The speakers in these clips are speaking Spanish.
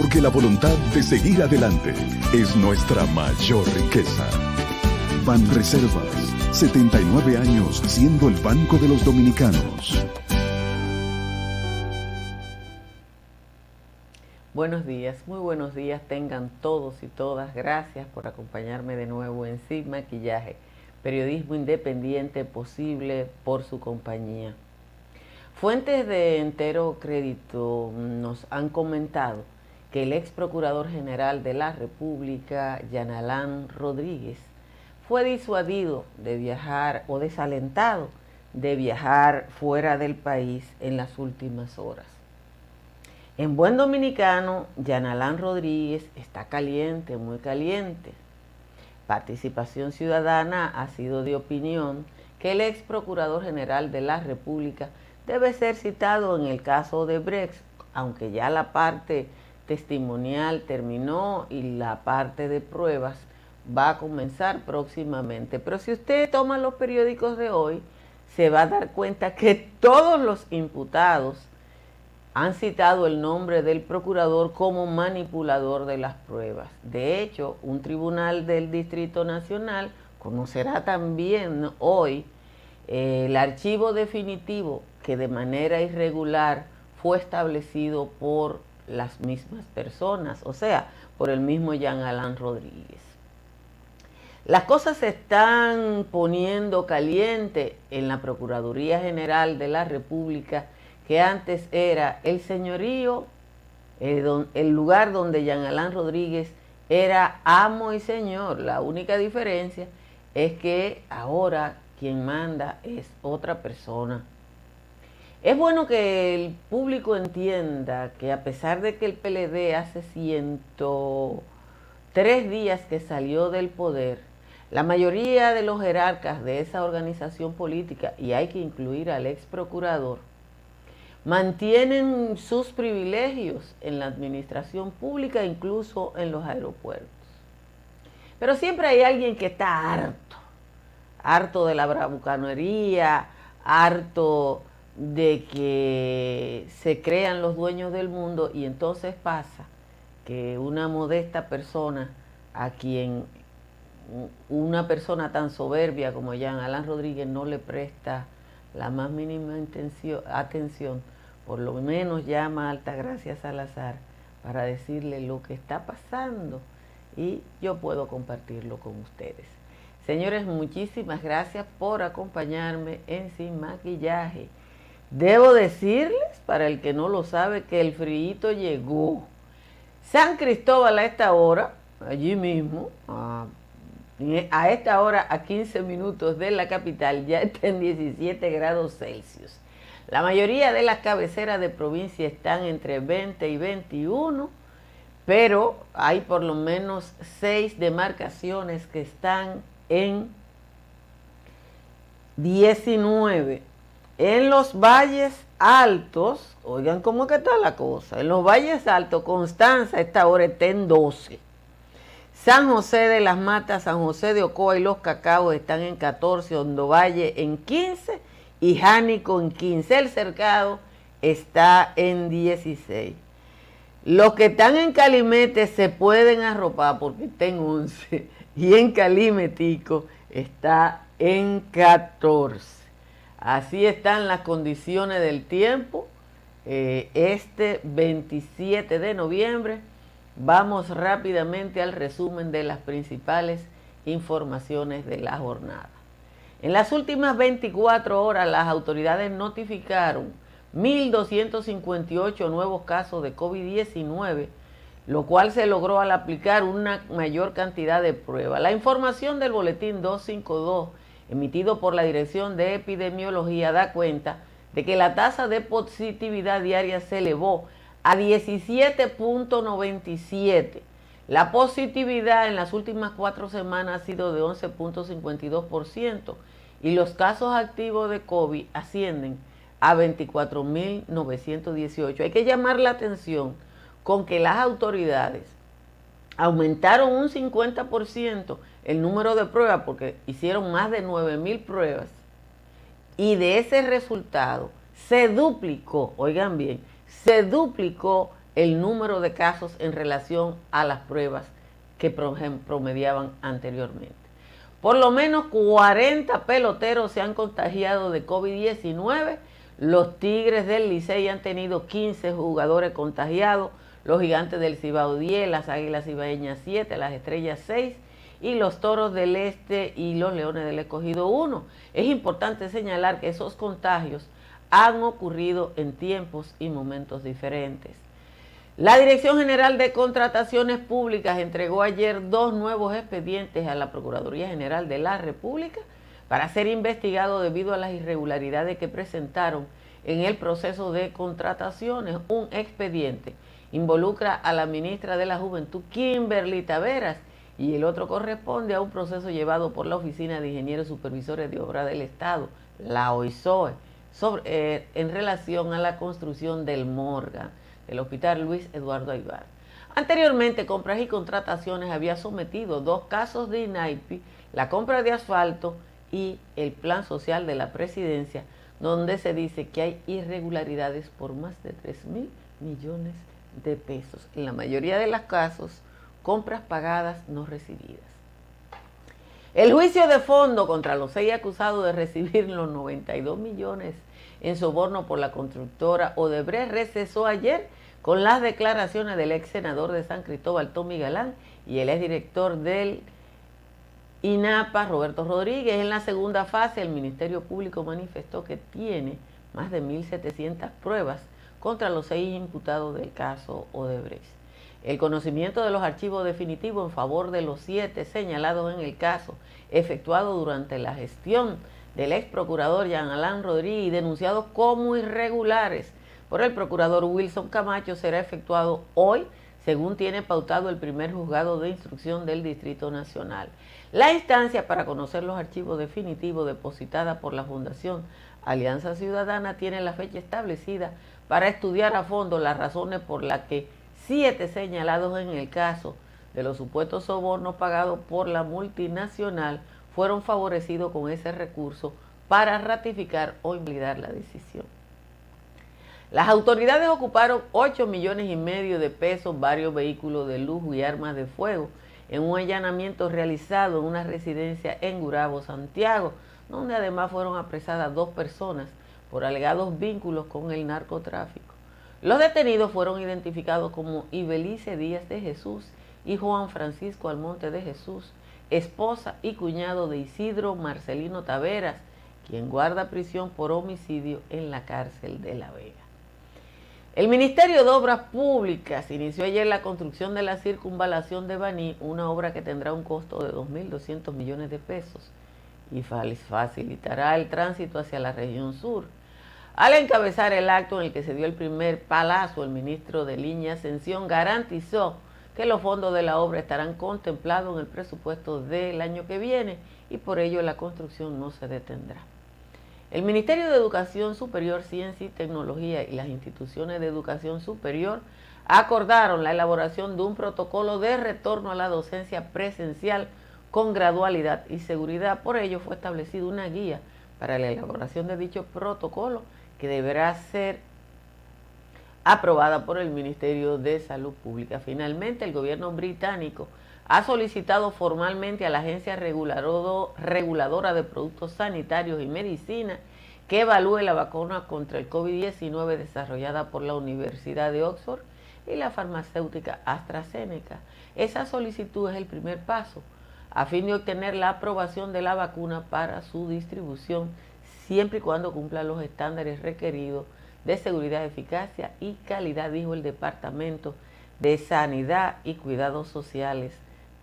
Porque la voluntad de seguir adelante es nuestra mayor riqueza. Ban Reservas, 79 años siendo el Banco de los Dominicanos. Buenos días, muy buenos días tengan todos y todas. Gracias por acompañarme de nuevo en Sin Maquillaje, periodismo independiente posible por su compañía. Fuentes de entero crédito nos han comentado que el ex procurador general de la República, Yanalán Rodríguez, fue disuadido de viajar o desalentado de viajar fuera del país en las últimas horas. En buen dominicano, Yanalán Rodríguez está caliente, muy caliente. Participación Ciudadana ha sido de opinión que el ex procurador general de la República debe ser citado en el caso de Brex, aunque ya la parte testimonial terminó y la parte de pruebas va a comenzar próximamente. Pero si usted toma los periódicos de hoy, se va a dar cuenta que todos los imputados han citado el nombre del procurador como manipulador de las pruebas. De hecho, un tribunal del Distrito Nacional conocerá también hoy eh, el archivo definitivo que de manera irregular fue establecido por las mismas personas, o sea, por el mismo Jean Alain Rodríguez. Las cosas se están poniendo caliente en la Procuraduría General de la República, que antes era el señorío, el, el lugar donde Jean Alain Rodríguez era amo y señor. La única diferencia es que ahora quien manda es otra persona es bueno que el público entienda que a pesar de que el PLD hace 103 días que salió del poder, la mayoría de los jerarcas de esa organización política, y hay que incluir al ex procurador, mantienen sus privilegios en la administración pública, incluso en los aeropuertos. Pero siempre hay alguien que está harto, harto de la bravucanería, harto de que se crean los dueños del mundo y entonces pasa que una modesta persona a quien una persona tan soberbia como Jean Alain Rodríguez no le presta la más mínima atención, por lo menos llama a Altagracia Salazar para decirle lo que está pasando y yo puedo compartirlo con ustedes. Señores, muchísimas gracias por acompañarme en Sin Maquillaje. Debo decirles, para el que no lo sabe, que el frío llegó. San Cristóbal a esta hora, allí mismo, a, esta hora a 15 minutos de la capital, ya está en 17 grados Celsius. La mayoría de las cabeceras de provincia están entre 20 y 21, pero hay por lo menos seis demarcaciones que están en 19 en los valles altos, oigan cómo que está la cosa, en los valles altos, Constanza esta hora está en 12. San José de las Matas, San José de Ocoa y Los Cacaos están en 14, Hondo Valle en 15 y Jánico en 15. El cercado está en 16. Los que están en Calimete se pueden arropar porque está en 11 y en Calimetico está en 14. Así están las condiciones del tiempo. Eh, este 27 de noviembre vamos rápidamente al resumen de las principales informaciones de la jornada. En las últimas 24 horas las autoridades notificaron 1.258 nuevos casos de COVID-19, lo cual se logró al aplicar una mayor cantidad de pruebas. La información del boletín 252 emitido por la Dirección de Epidemiología da cuenta de que la tasa de positividad diaria se elevó a 17.97. La positividad en las últimas cuatro semanas ha sido de 11.52% y los casos activos de COVID ascienden a 24.918. Hay que llamar la atención con que las autoridades aumentaron un 50% el número de pruebas porque hicieron más de 9.000 pruebas y de ese resultado se duplicó, oigan bien, se duplicó el número de casos en relación a las pruebas que promediaban anteriormente. Por lo menos 40 peloteros se han contagiado de COVID-19. Los Tigres del Licey han tenido 15 jugadores contagiados. Los Gigantes del Cibao 10, las Águilas Cibaeñas 7, las Estrellas 6 y los Toros del Este y los Leones del Escogido 1. Es importante señalar que esos contagios han ocurrido en tiempos y momentos diferentes. La Dirección General de Contrataciones Públicas entregó ayer dos nuevos expedientes a la Procuraduría General de la República para ser investigado debido a las irregularidades que presentaron en el proceso de contrataciones. Un expediente involucra a la ministra de la Juventud, Kimberly Taveras, y el otro corresponde a un proceso llevado por la Oficina de Ingenieros Supervisores de Obra del Estado, la OISOE, sobre, eh, en relación a la construcción del Morgan el Hospital Luis Eduardo Aybar. Anteriormente, Compras y Contrataciones había sometido dos casos de INAIPI, la compra de asfalto y el plan social de la presidencia, donde se dice que hay irregularidades por más de 3 mil millones de pesos. En la mayoría de los casos, compras pagadas no recibidas. El juicio de fondo contra los seis acusados de recibir los 92 millones en soborno por la constructora Odebrecht recesó ayer con las declaraciones del ex senador de San Cristóbal, Tommy Galán, y el ex director del INAPA, Roberto Rodríguez. En la segunda fase, el Ministerio Público manifestó que tiene más de 1.700 pruebas contra los seis imputados del caso Odebrecht. El conocimiento de los archivos definitivos en favor de los siete señalados en el caso, efectuado durante la gestión del ex procurador Jean Alain Rodríguez y denunciados como irregulares por el procurador Wilson Camacho será efectuado hoy, según tiene pautado el primer juzgado de instrucción del Distrito Nacional. La instancia para conocer los archivos definitivos depositada por la Fundación Alianza Ciudadana tiene la fecha establecida para estudiar a fondo las razones por las que siete señalados en el caso de los supuestos sobornos pagados por la multinacional fueron favorecidos con ese recurso para ratificar o invalidar la decisión. Las autoridades ocuparon 8 millones y medio de pesos, varios vehículos de lujo y armas de fuego en un allanamiento realizado en una residencia en Gurabo, Santiago, donde además fueron apresadas dos personas por alegados vínculos con el narcotráfico. Los detenidos fueron identificados como Ibelice Díaz de Jesús y Juan Francisco Almonte de Jesús, esposa y cuñado de Isidro Marcelino Taveras, quien guarda prisión por homicidio en la cárcel de La Vega. El Ministerio de Obras Públicas inició ayer la construcción de la circunvalación de Baní, una obra que tendrá un costo de 2.200 millones de pesos y facilitará el tránsito hacia la región sur. Al encabezar el acto en el que se dio el primer palazo, el ministro de Línea Ascensión garantizó que los fondos de la obra estarán contemplados en el presupuesto del año que viene y por ello la construcción no se detendrá. El Ministerio de Educación Superior, Ciencia y Tecnología y las instituciones de educación superior acordaron la elaboración de un protocolo de retorno a la docencia presencial con gradualidad y seguridad. Por ello fue establecida una guía para la elaboración de dicho protocolo que deberá ser aprobada por el Ministerio de Salud Pública. Finalmente, el gobierno británico ha solicitado formalmente a la Agencia Reguladora de Productos Sanitarios y Medicina que evalúe la vacuna contra el COVID-19 desarrollada por la Universidad de Oxford y la farmacéutica AstraZeneca. Esa solicitud es el primer paso a fin de obtener la aprobación de la vacuna para su distribución siempre y cuando cumpla los estándares requeridos de seguridad, eficacia y calidad, dijo el Departamento de Sanidad y Cuidados Sociales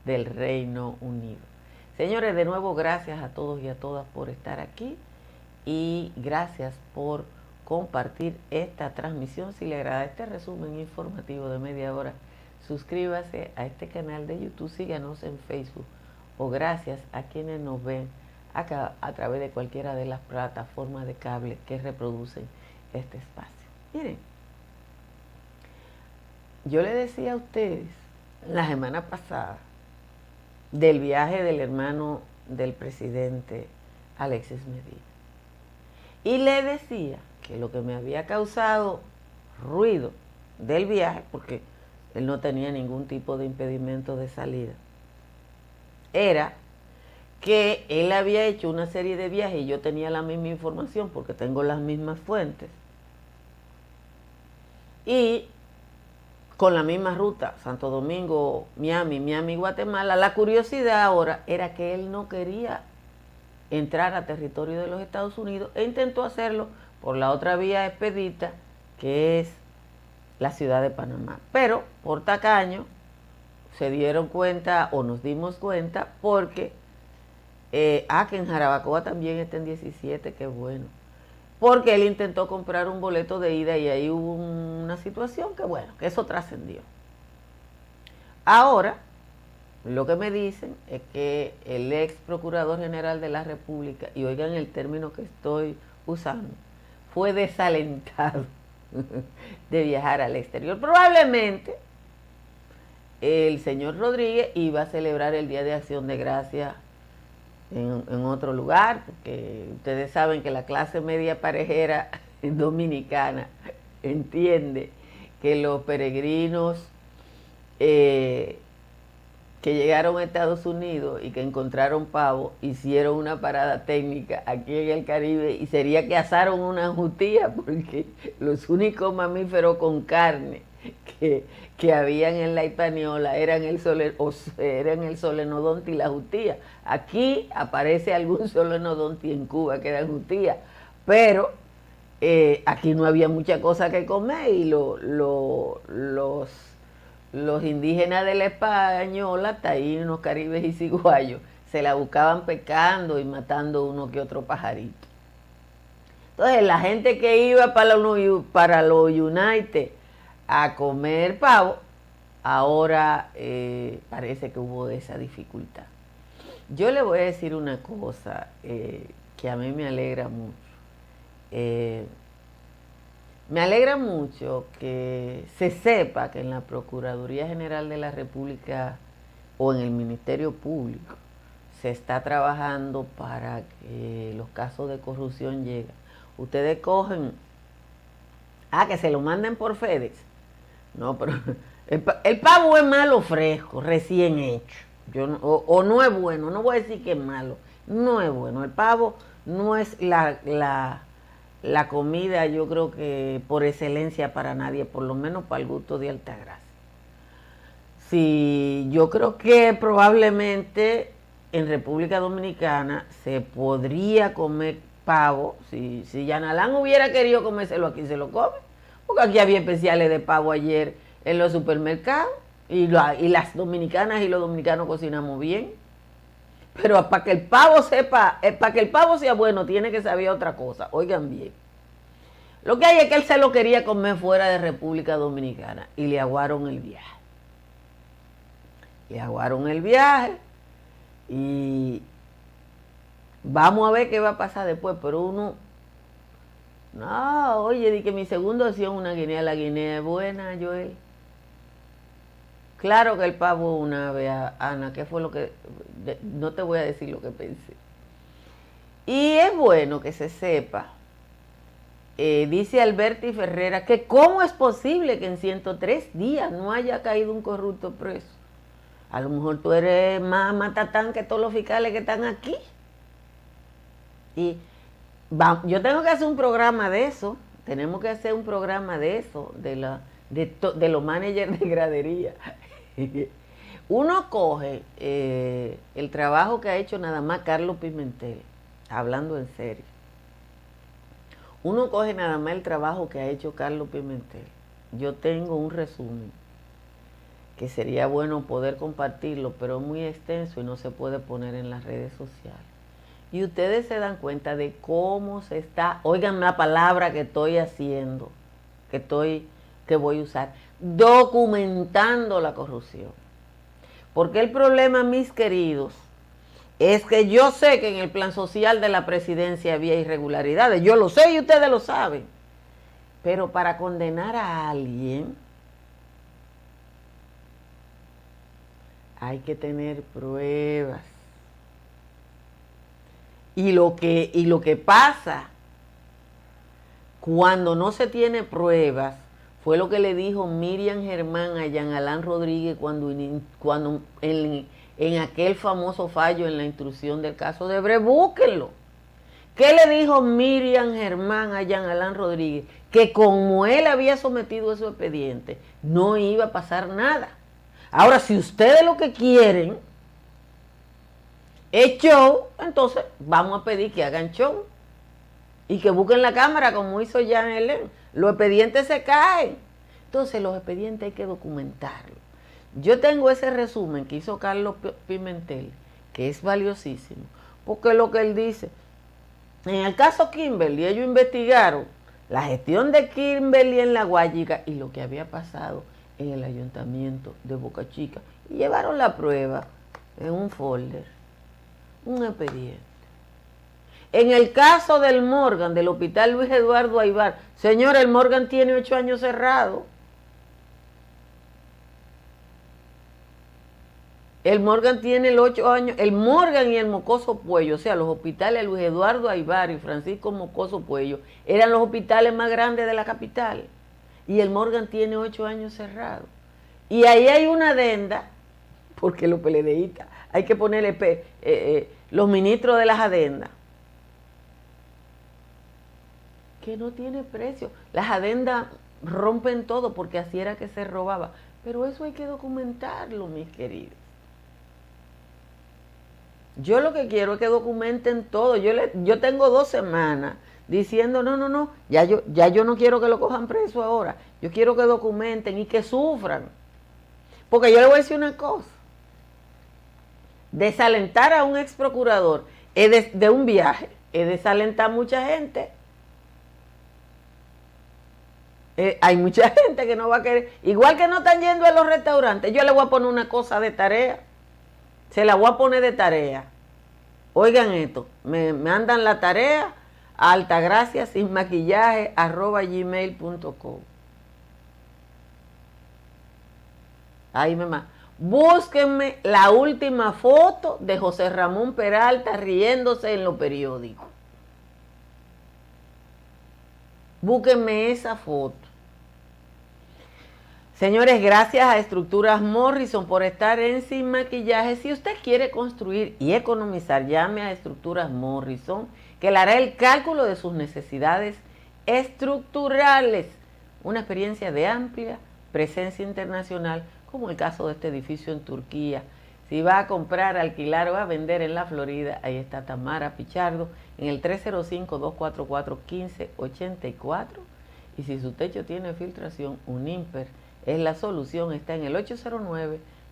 del Reino Unido. Señores, de nuevo gracias a todos y a todas por estar aquí y gracias por compartir esta transmisión. Si le agrada este resumen informativo de media hora, suscríbase a este canal de YouTube, síganos en Facebook o gracias a quienes nos ven acá a través de cualquiera de las plataformas de cable que reproducen este espacio. Miren, yo le decía a ustedes la semana pasada del viaje del hermano del presidente Alexis Medina. Y le decía que lo que me había causado ruido del viaje, porque él no tenía ningún tipo de impedimento de salida, era que él había hecho una serie de viajes y yo tenía la misma información porque tengo las mismas fuentes. Y con la misma ruta, Santo Domingo, Miami, Miami, Guatemala, la curiosidad ahora era que él no quería entrar a territorio de los Estados Unidos e intentó hacerlo por la otra vía expedita, que es la ciudad de Panamá. Pero por tacaño se dieron cuenta o nos dimos cuenta porque, eh, ah, que en Jarabacoa también está en 17, qué bueno. Porque él intentó comprar un boleto de ida y ahí hubo una situación que, bueno, que eso trascendió. Ahora, lo que me dicen es que el ex procurador general de la República, y oigan el término que estoy usando, fue desalentado de viajar al exterior. Probablemente el señor Rodríguez iba a celebrar el Día de Acción de Gracia en, otro lugar, porque ustedes saben que la clase media parejera dominicana entiende que los peregrinos eh, que llegaron a Estados Unidos y que encontraron pavo, hicieron una parada técnica aquí en el Caribe y sería que asaron una jutía porque los únicos mamíferos con carne que, habían en la hispaniola eran el, eran el solenodonte y la jutía. Aquí aparece algún solenodonte en Cuba que era jutía, pero eh, aquí no había mucha cosa que comer y los los indígenas de la española, taínos, caribes y ciguayos, se la buscaban pecando y matando uno que otro pajarito. Entonces, la gente que iba para los, para los United a comer pavo, ahora eh, parece que hubo esa dificultad. Yo le voy a decir una cosa eh, que a mí me alegra mucho. Eh, me alegra mucho que se sepa que en la Procuraduría General de la República o en el Ministerio Público se está trabajando para que los casos de corrupción lleguen. Ustedes cogen, ah, que se lo manden por FedEx. No, pero el, pavo es malo fresco, recién hecho. Yo o, no es bueno, no voy a decir que es malo, no es bueno. El pavo no es la, la la comida yo creo que por excelencia para nadie, por lo menos para el gusto de Altagracia. Sí, yo creo que probablemente en República Dominicana se podría comer pavo, si, si Yanalán hubiera querido comérselo aquí, se lo come, porque aquí había especiales de pavo ayer en los supermercados y, las dominicanas y los dominicanos cocinamos bien. Pero para que el pavo sepa, eh, para que el pavo sea bueno, tiene que saber otra cosa. Oigan bien. Lo que hay es que él se lo quería comer fuera de República Dominicana y le aguaron el viaje. Le aguaron el viaje y vamos a ver qué va a pasar después, pero uno, no, oye, di que mi segunda opción una guinea, la guinea es buena, Joel. Claro que el pavo una vez, Ana, ¿qué fue lo que, no te voy a decir lo que pensé. Y es bueno que se sepa eh, dice Alberti Ferrera que cómo es posible que en 103 días no haya caído un corrupto preso. A lo mejor tú eres más matatán que todos los fiscales que están aquí. Y yo tengo que hacer un programa de eso. Tenemos que hacer un programa de eso, de, la, de, los managers de gradería. Uno coge eh, el trabajo que ha hecho nada más Carlos Pimentel, hablando en serio uno coge nada más el trabajo que ha hecho Carlos Pimentel. Yo tengo un resumen que sería bueno poder compartirlo, pero es muy extenso y no se puede poner en las redes sociales. Y ustedes se dan cuenta de cómo se está, oigan la palabra que estoy haciendo, que estoy, que voy a usar, documentando la corrupción. Porque el problema, mis queridos, es que yo sé que en el plan social de la presidencia había irregularidades. Yo lo sé y ustedes lo saben. Pero para condenar a alguien hay que tener pruebas. Y lo que, y lo que pasa cuando no se tiene pruebas fue lo que le dijo Miriam Germán a Jean Alain Rodríguez cuando, cuando en, en, aquel famoso fallo en la instrucción del caso de Bre. Búsquenlo. ¿Qué le dijo Miriam Germán a Jean Alain Rodríguez? Que como él había sometido ese expediente, no iba a pasar nada. Ahora, si ustedes lo que quieren es show, entonces vamos a pedir que hagan show y que busquen la cámara como hizo Jean Helen. Los expedientes se caen. Entonces los expedientes hay que documentarlos. Yo tengo ese resumen que hizo Carlos Pimentel, que es valiosísimo, porque lo que él dice, en el caso Kimberly, ellos investigaron la gestión de Kimberly en la Guayiga y lo que había pasado en el ayuntamiento de Boca Chica y llevaron la prueba en un folder, un expediente. En el caso del Morgan, del Hospital Luis Eduardo Aibar, señor, el Morgan tiene ocho años cerrado. El Morgan tiene el ocho años, el Morgan y el Mocoso Puello, o sea, los hospitales Luis Eduardo Aibar y Francisco Mocoso Puello, eran los hospitales más grandes de la capital y el Morgan tiene ocho años cerrado. Y ahí hay una adenda, porque los PLDistas, hay que ponerle eh, eh, los ministros de las adendas, que no tiene precio. Las adendas rompen todo porque así era que se robaba. Pero eso hay que documentarlo, mis queridos. Yo lo que quiero es que documenten todo. Yo, le, yo tengo dos semanas diciendo, no, no, no, ya yo, ya yo no quiero que lo cojan preso ahora, yo quiero que documenten y que sufran. Porque yo le voy a decir una cosa, desalentar a un ex procurador de, un viaje es desalentar a mucha gente. Eh, hay mucha gente que no va a querer, igual que no están yendo a los restaurantes, yo le voy a poner una cosa de tarea, se la voy a poner de tarea. Oigan esto, me, me andan la tarea altagracia sin maquillaje arroba gmail.com. Ahí mamá. Búsquenme la última foto de José Ramón Peralta riéndose en los periódicos. Búsquenme esa foto. Señores, gracias a Estructuras Morrison por estar en Sin Maquillaje. Si usted quiere construir y economizar, llame a Estructuras Morrison que le hará el cálculo de sus necesidades estructurales. Una experiencia de amplia presencia internacional, como el caso de este edificio en Turquía. Si va a comprar, alquilar o a vender en la Florida, ahí está Tamara Pichardo en el 305-244-1584. Y si su techo tiene filtración, un IMPER es la solución, está en el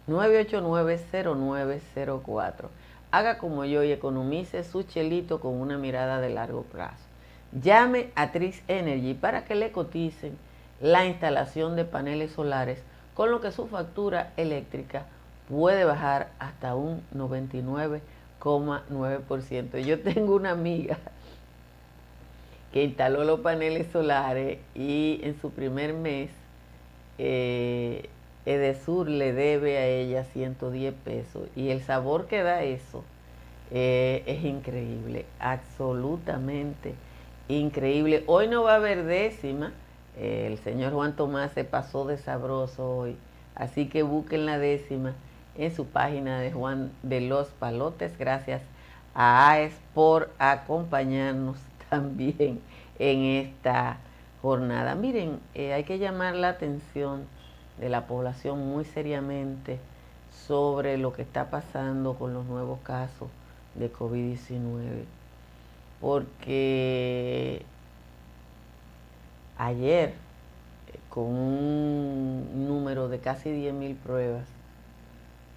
809-989-0904 haga como yo y economice su chelito con una mirada de largo plazo. Llame a Trix Energy para que le coticen la instalación de paneles solares, con lo que su factura eléctrica puede bajar hasta un 99,9%. Yo tengo una amiga que instaló los paneles solares y en su primer mes eh, Edesur le debe a ella 110 pesos y el sabor que da eso eh, es increíble, absolutamente increíble. Hoy no va a haber décima, el señor Juan Tomás se pasó de sabroso hoy, así que busquen la décima en su página de Juan de los Palotes. Gracias a AES por acompañarnos también en esta jornada. Miren, eh, hay que llamar la atención de la población muy seriamente sobre lo que está pasando con los nuevos casos de COVID-19, porque ayer eh, con un número de casi 10.000 pruebas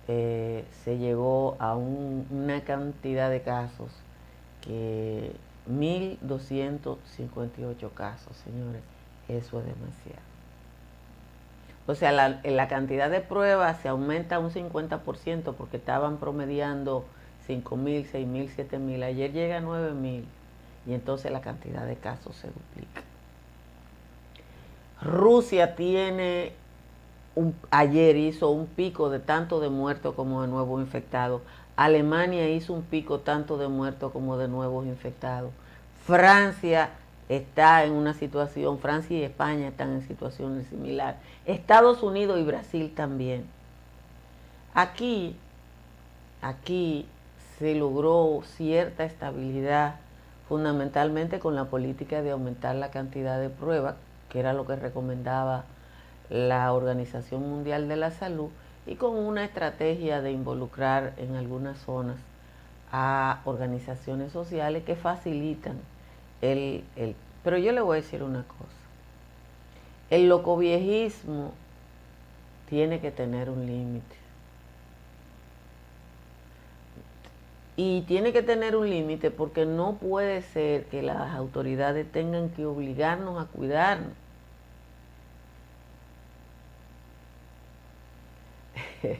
eh, se llegó a una cantidad de casos que 1.258 casos, señores, eso es demasiado. O sea, la, la cantidad de pruebas se aumenta un 50% porque estaban promediando 5.000, 6.000, 7.000. Ayer llega a 9.000 y entonces la cantidad de casos se duplica. Rusia tiene, ayer hizo un pico de tanto de muertos como de nuevos infectados. Alemania hizo un pico tanto de muertos como de nuevos infectados. Francia está en una situación, Francia y España están en situaciones similares. Estados Unidos y Brasil también. Aquí, aquí se logró cierta estabilidad fundamentalmente con la política de aumentar la cantidad de pruebas, que era lo que recomendaba la Organización Mundial de la Salud, y con una estrategia de involucrar en algunas zonas a organizaciones sociales que facilitan el, el... Pero yo le voy a decir una cosa, el locoviejismo tiene que tener un límite. Y tiene que tener un límite porque no puede ser que las autoridades tengan que obligarnos a cuidarnos.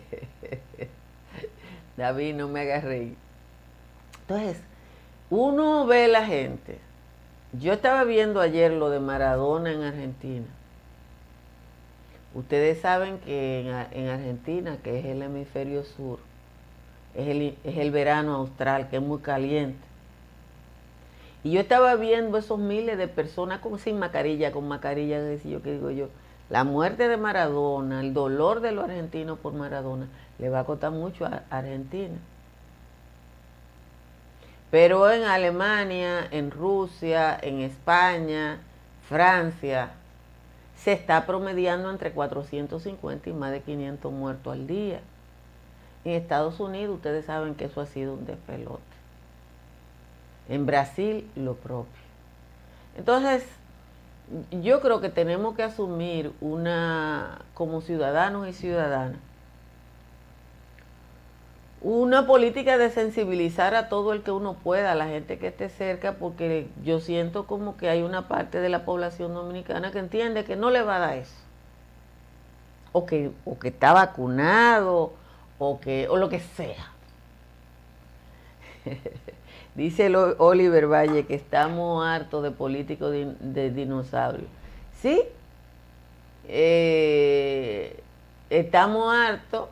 David, no me hagas reír. Entonces, uno ve la gente. Yo estaba viendo ayer lo de Maradona en Argentina. Ustedes saben que en, en Argentina, que es el hemisferio sur, es el, verano austral, que es muy caliente. Y yo estaba viendo esos miles de personas con, sin mascarilla, con mascarilla, yo que digo yo, la muerte de Maradona, el dolor de los argentinos por Maradona, le va a costar mucho a Argentina. Pero en Alemania, en Rusia, en España, Francia, se está promediando entre 450 y más de 500 muertos al día. En Estados Unidos ustedes saben que eso ha sido un despelote. En Brasil lo propio. Entonces, yo creo que tenemos que asumir una, como ciudadanos y ciudadanas, una política de sensibilizar a todo el que uno pueda, a la gente que esté cerca, porque yo siento como que hay una parte de la población dominicana que entiende que no le va a dar eso. O que, o que está vacunado, o, que, o lo que sea. Dice Oliver Valle que estamos hartos de políticos de, dinosaurios. Sí, eh, estamos hartos,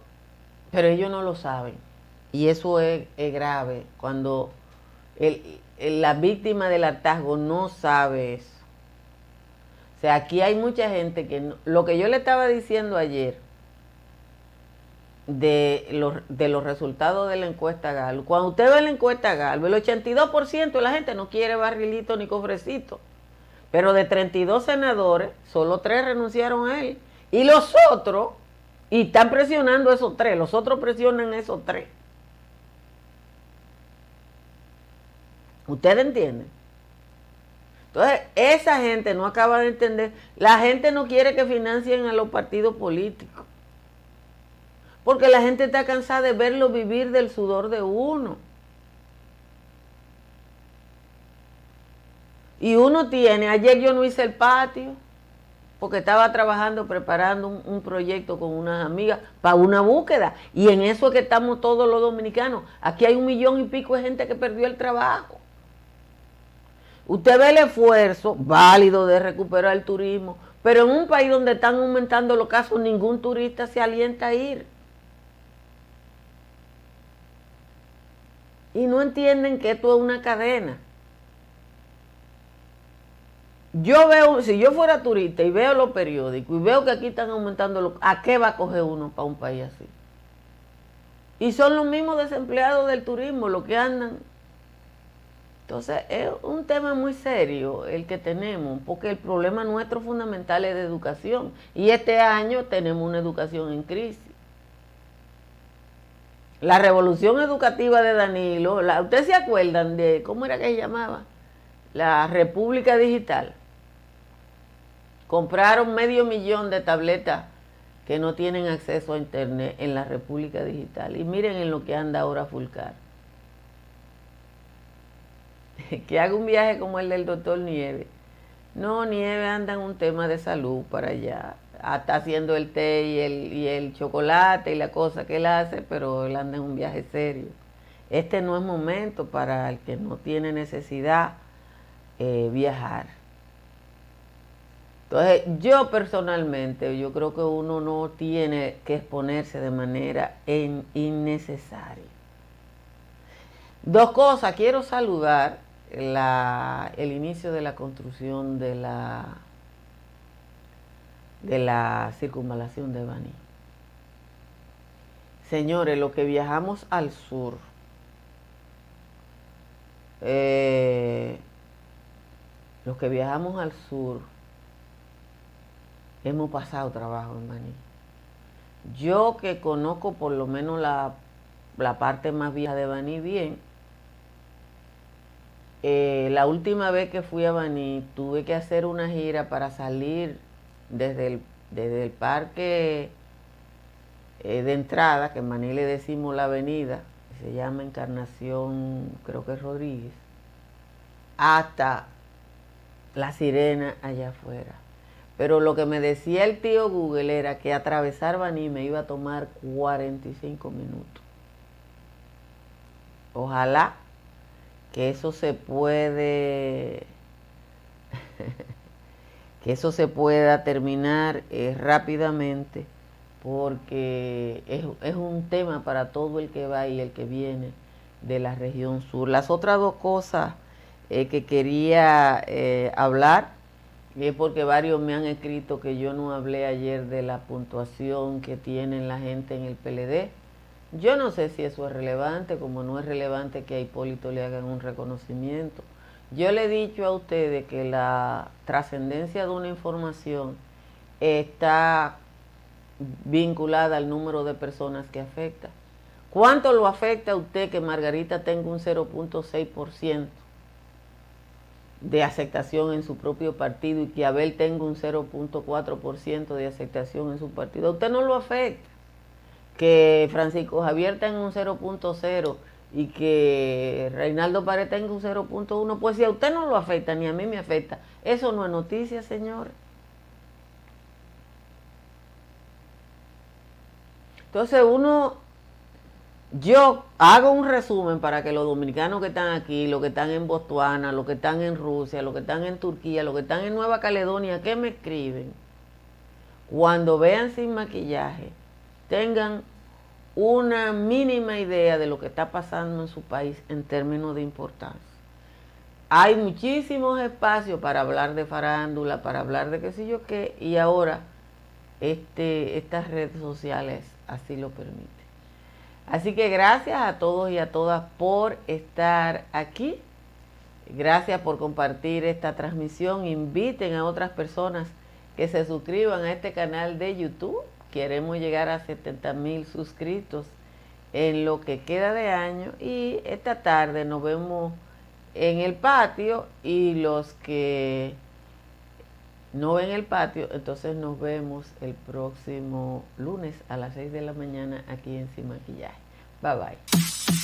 pero ellos no lo saben. Y eso es, grave cuando la víctima del hartazgo no sabe eso. O sea, aquí hay mucha gente que lo que yo le estaba diciendo ayer, de los, de los resultados de la encuesta GAL. Cuando usted ve la encuesta GAL, el 82% de la gente no quiere barrilito ni cofrecito. Pero de 32 senadores, solo tres renunciaron a él. Y los otros, y están presionando esos tres, los otros presionan esos tres. ¿Ustedes entienden? Entonces, esa gente no acaba de entender. La gente no quiere que financien a los partidos políticos. Porque la gente está cansada de verlo vivir del sudor de uno. Y uno tiene, ayer yo no hice el patio, porque estaba trabajando, preparando un, proyecto con unas amigas para una búsqueda. Y en eso es que estamos todos los dominicanos. Aquí hay un millón y pico de gente que perdió el trabajo. Usted ve el esfuerzo válido de recuperar el turismo, pero en un país donde están aumentando los casos, ningún turista se alienta a ir. Y no entienden que esto es una cadena. Yo veo, si yo fuera turista y veo los periódicos y veo que aquí están aumentando, ¿a qué va a coger uno para un país así? Y son los mismos desempleados del turismo los que andan. Entonces es un tema muy serio el que tenemos, porque el problema nuestro fundamental es de educación. Y este año tenemos una educación en crisis. La revolución educativa de Danilo, ¿ustedes se acuerdan de cómo era que se llamaba? La República Digital. Compraron medio millón de tabletas que no tienen acceso a internet en la República Digital. Y miren en lo que anda ahora Fulcar. que haga un viaje como el del doctor Nieve. No, Nieve anda en un tema de salud para allá. Está haciendo el té y el, y el chocolate y la cosa que él hace, pero él anda en un viaje serio. Este no es momento para el que no tiene necesidad eh, viajar. Entonces, yo personalmente, yo creo que uno no tiene que exponerse de manera innecesaria. Dos cosas, quiero saludar el inicio de la construcción de la, de la circunvalación de Baní. Señores, los que viajamos al sur, eh, los que viajamos al sur, hemos pasado trabajo en Baní. Yo que conozco por lo menos la, la parte más vieja de Baní bien, eh, la última vez que fui a Baní tuve que hacer una gira para salir desde el, desde el parque eh, de entrada, que en Baní le decimos la avenida, se llama Encarnación, creo que es Rodríguez, hasta la sirena allá afuera. Pero lo que me decía el tío Google era que atravesar Baní me iba a tomar 45 minutos. Ojalá que eso se puede, que eso se pueda terminar eh, rápidamente, porque es, un tema para todo el que va y el que viene de la región sur. Las otras dos cosas eh, que quería eh, hablar, es porque varios me han escrito que yo no hablé ayer de la puntuación que tienen la gente en el PLD yo no sé si eso es relevante, como no es relevante que a Hipólito le hagan un reconocimiento. Yo le he dicho a ustedes que la trascendencia de una información está vinculada al número de personas que afecta. ¿Cuánto lo afecta a usted que Margarita tenga un 0.6% de aceptación en su propio partido y que Abel tenga un 0.4% de aceptación en su partido? A usted no lo afecta que Francisco Javier tenga un 0.0 y que Reinaldo Pared tenga un 0.1, pues si a usted no lo afecta, ni a mí me afecta, eso no es noticia, señor. Entonces uno, yo hago un resumen para que los dominicanos que están aquí, los que están en Botswana, los que están en Rusia, los que están en Turquía, los que están en Nueva Caledonia, que me escriben, cuando vean sin maquillaje, tengan una mínima idea de lo que está pasando en su país en términos de importancia. Hay muchísimos espacios para hablar de farándula, para hablar de qué sé yo qué, y ahora este, estas redes sociales así lo permiten. Así que gracias a todos y a todas por estar aquí. Gracias por compartir esta transmisión. Inviten a otras personas que se suscriban a este canal de YouTube Queremos llegar a 70 mil suscritos en lo que queda de año y esta tarde nos vemos en el patio y los que no ven el patio, entonces nos vemos el próximo lunes a las 6 de la mañana aquí en Sin Maquillaje. Bye bye.